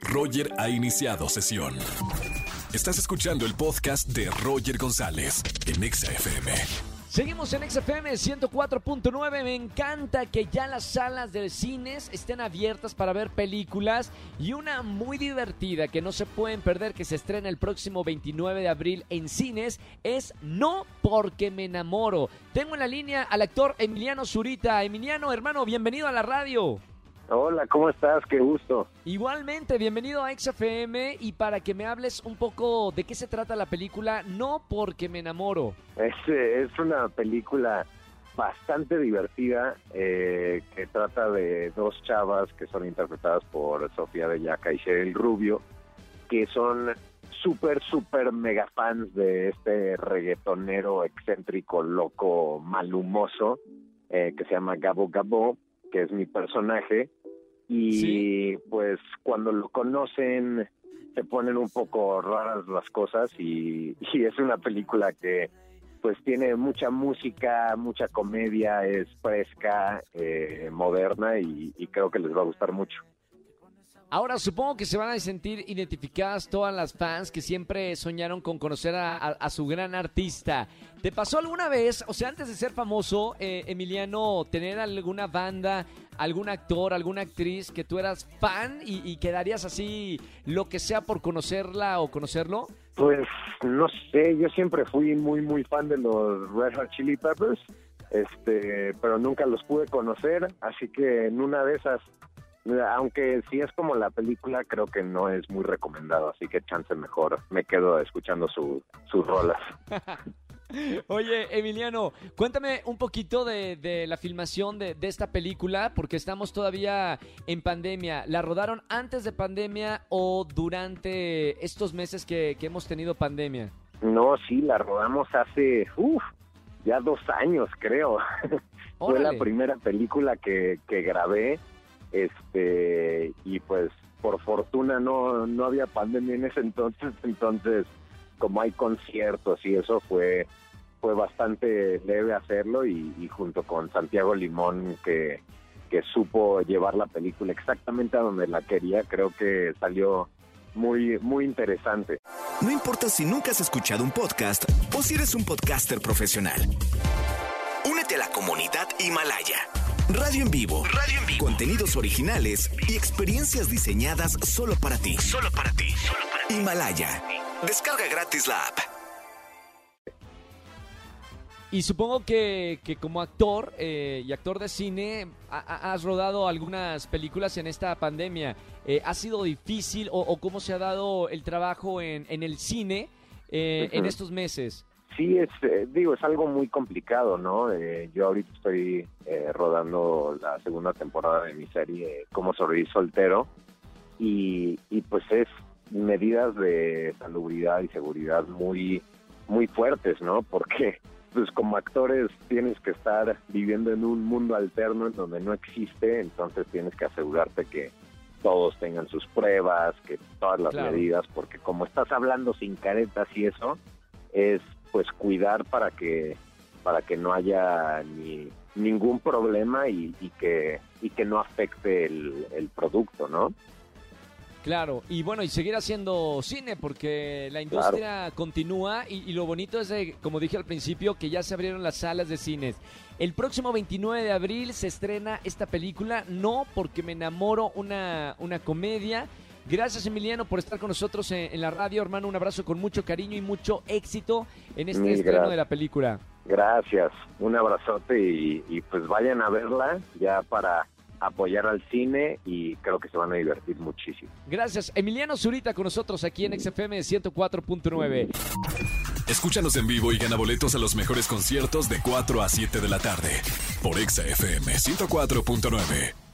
Roger ha iniciado sesión. Estás escuchando el podcast de Roger González en Exa FM. Seguimos en XFM 104.9. Me encanta que ya las salas de cines estén abiertas para ver películas y una muy divertida que no se pueden perder que se estrena el próximo 29 de abril en cines es No porque me enamoro. Tengo en la línea al actor Emiliano Zurita. Emiliano, hermano, bienvenido a la radio. Hola, ¿cómo estás? Qué gusto. Igualmente, bienvenido a XFM y para que me hables un poco de qué se trata la película No porque me enamoro. Es, eh, es una película bastante divertida eh, que trata de dos chavas que son interpretadas por Sofía de Yaca y Cheryl Rubio, que son súper, súper mega fans de este reggaetonero excéntrico, loco, malhumoso, eh, que se llama Gabo Gabo, que es mi personaje y pues cuando lo conocen se ponen un poco raras las cosas y, es una película que pues tiene mucha música, mucha comedia, es fresca, eh, moderna y creo que les va a gustar mucho. Ahora supongo que se van a sentir identificadas todas las fans que siempre soñaron con conocer a, su gran artista. ¿Te pasó alguna vez, o sea, antes de ser famoso, eh, Emiliano, tener alguna banda, algún actor, alguna actriz que tú eras fan y, quedarías así lo que sea por conocerla o conocerlo? Pues no sé, yo siempre fui muy muy fan de los Red Hot Chili Peppers, este, pero nunca los pude conocer, así que en una de esas aunque si es como la película, creo que no es muy recomendado, así que chance mejor me quedo escuchando sus rolas. Oye, Emiliano, cuéntame un poquito de, la filmación de, esta película, porque estamos todavía en pandemia. ¿La rodaron antes de pandemia o durante estos meses que, hemos tenido pandemia? No, sí, la rodamos hace, uff, ya dos años, creo. Fue la primera película que, que grabé este y pues por fortuna no no había pandemia en ese entonces entonces como hay conciertos y eso fue fue bastante leve hacerlo y, junto con Santiago Limón que, que supo llevar la película exactamente a donde la quería creo que salió muy muy interesante. No importa si nunca has escuchado un podcast o si eres un podcaster profesional. Únete a la comunidad Himalaya Radio en vivo. Radio en vivo. Contenidos originales y experiencias diseñadas solo para ti. Solo para ti. Himalaya. Descarga gratis la app. Y supongo que, como actor eh, y actor de cine has rodado algunas películas en esta pandemia. Eh, ¿Ha sido difícil o, cómo se ha dado el trabajo en, el cine eh, en estos meses? Sí, es, eh, digo, es algo muy complicado, ¿no? Eh, yo ahorita estoy eh, rodando la segunda temporada de mi serie Cómo sobrevivir soltero y, y pues es medidas de salubridad y seguridad muy, muy fuertes, ¿no? Porque pues como actores tienes que estar viviendo en un mundo alterno en donde no existe, entonces tienes que asegurarte que todos tengan sus pruebas, que todas las medidas, porque como estás hablando sin caretas y eso, es pues cuidar para que para que no haya ni ningún problema y, que y que no afecte el, producto, ¿no? Claro, y bueno, y seguir haciendo cine porque la industria continúa y, lo bonito es, como dije al principio, que ya se abrieron las salas de cines. El próximo 29 de abril se estrena esta película, no porque me enamoro, una, una comedia Gracias Emiliano por estar con nosotros en, la radio, hermano. Un abrazo con mucho cariño y mucho éxito en este estreno de la película. Gracias, un abrazote y, pues vayan a verla ya para apoyar al cine y creo que se van a divertir muchísimo. Gracias. Emiliano Zurita con nosotros aquí en XFM 104.9. Escúchanos en vivo y gana boletos a los mejores conciertos de 4 a 7 de la tarde por XFM 104.9.